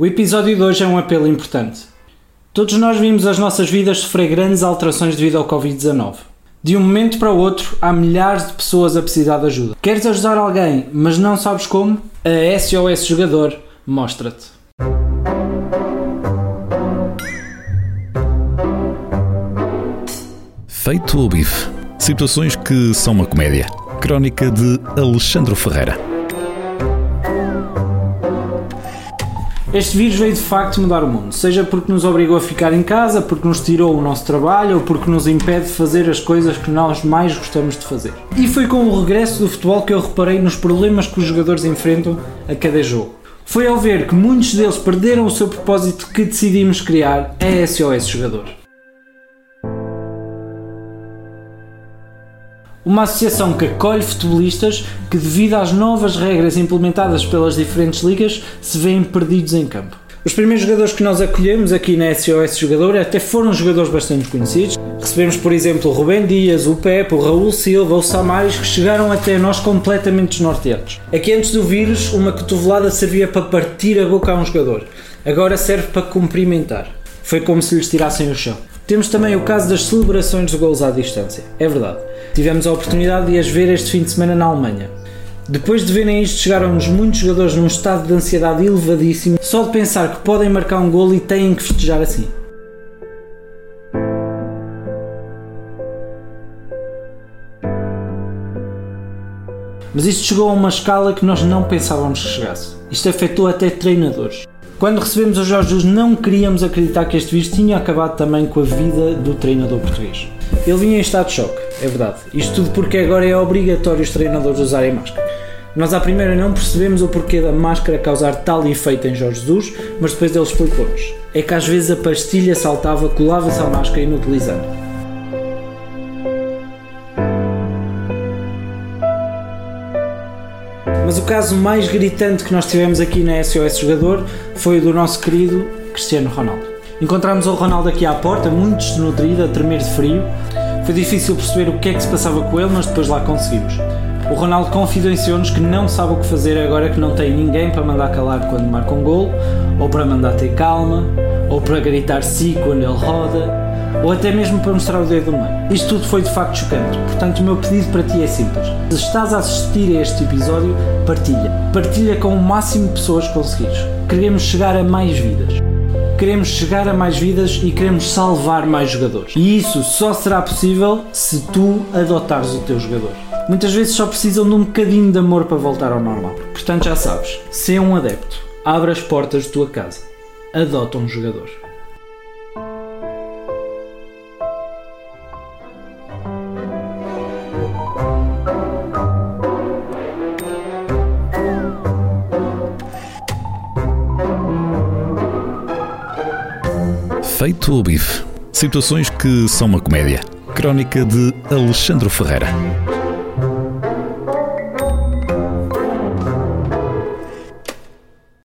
O episódio de hoje é um apelo importante. Todos nós vimos as nossas vidas sofrer grandes alterações devido ao Covid-19. De um momento para o outro, há milhares de pessoas a precisar de ajuda. Queres ajudar alguém, mas não sabes como? A SOS Jogador mostra-te. Feito o bife. Situações que são uma comédia. Crónica de Alexandre Ferreira. Este vírus veio de facto mudar o mundo, seja porque nos obrigou a ficar em casa, porque nos tirou o nosso trabalho ou porque nos impede de fazer as coisas que nós mais gostamos de fazer. E foi com o regresso do futebol que eu reparei nos problemas que os jogadores enfrentam a cada jogo. Foi ao ver que muitos deles perderam o seu propósito que decidimos criar a SOS Jogador. Uma associação que acolhe futebolistas que, devido às novas regras implementadas pelas diferentes ligas, se veem perdidos em campo. Os primeiros jogadores que nós acolhemos aqui na SOS Jogador até foram jogadores bastante conhecidos. Recebemos, por exemplo, o Rubem Dias, o Pepe, o Raul Silva, o Samaris, que chegaram até nós completamente desnorteados. Aqui antes do vírus, uma cotovelada servia para partir a boca a um jogador. Agora serve para cumprimentar. Foi como se lhes tirassem o chão. Temos também o caso das celebrações de gols à distância. É verdade. Tivemos a oportunidade de as ver este fim de semana na Alemanha. Depois de verem isto, chegaram-nos muitos jogadores num estado de ansiedade elevadíssimo, só de pensar que podem marcar um gol e têm que festejar assim. Mas isto chegou a uma escala que nós não pensávamos que chegasse. Isto afetou até treinadores. Quando recebemos o Jorge Jesus, não queríamos acreditar que este vírus tinha acabado também com a vida do treinador português. Ele vinha em estado de choque, é verdade. Isto tudo porque agora é obrigatório os treinadores usarem máscara. Nós à primeira não percebemos o porquê da máscara causar tal efeito em Jorge Jesus, mas depois ele explicou-nos. É que às vezes a pastilha saltava, colava-se à máscara inutilizando. Mas o caso mais gritante que nós tivemos aqui na SOS Jogador foi o do nosso querido Cristiano Ronaldo. Encontramos o Ronaldo aqui à porta, muito desnutrido, a tremer de frio. Foi difícil perceber o que é que se passava com ele, mas depois lá conseguimos. O Ronaldo confidenciou-nos que não sabe o que fazer agora que não tem ninguém para mandar calar quando marca um gol, ou para mandar ter calma, ou para gritar sim quando ele roda, ou até mesmo para mostrar o dedo do meio. Isto tudo foi de facto chocante, portanto o meu pedido para ti é simples. Se estás a assistir a este episódio, partilha. Partilha com o máximo de pessoas que conseguires. Queremos chegar a mais vidas. Queremos chegar a mais vidas e queremos salvar mais jogadores. E isso só será possível se tu adotares o teu jogador. Muitas vezes só precisam de um bocadinho de amor para voltar ao normal. Portanto, já sabes, se é um adepto, abre as portas da tua casa. Adota um jogador. Feito o bife. Situações que são uma comédia. Crónica de Alexandre Ferreira.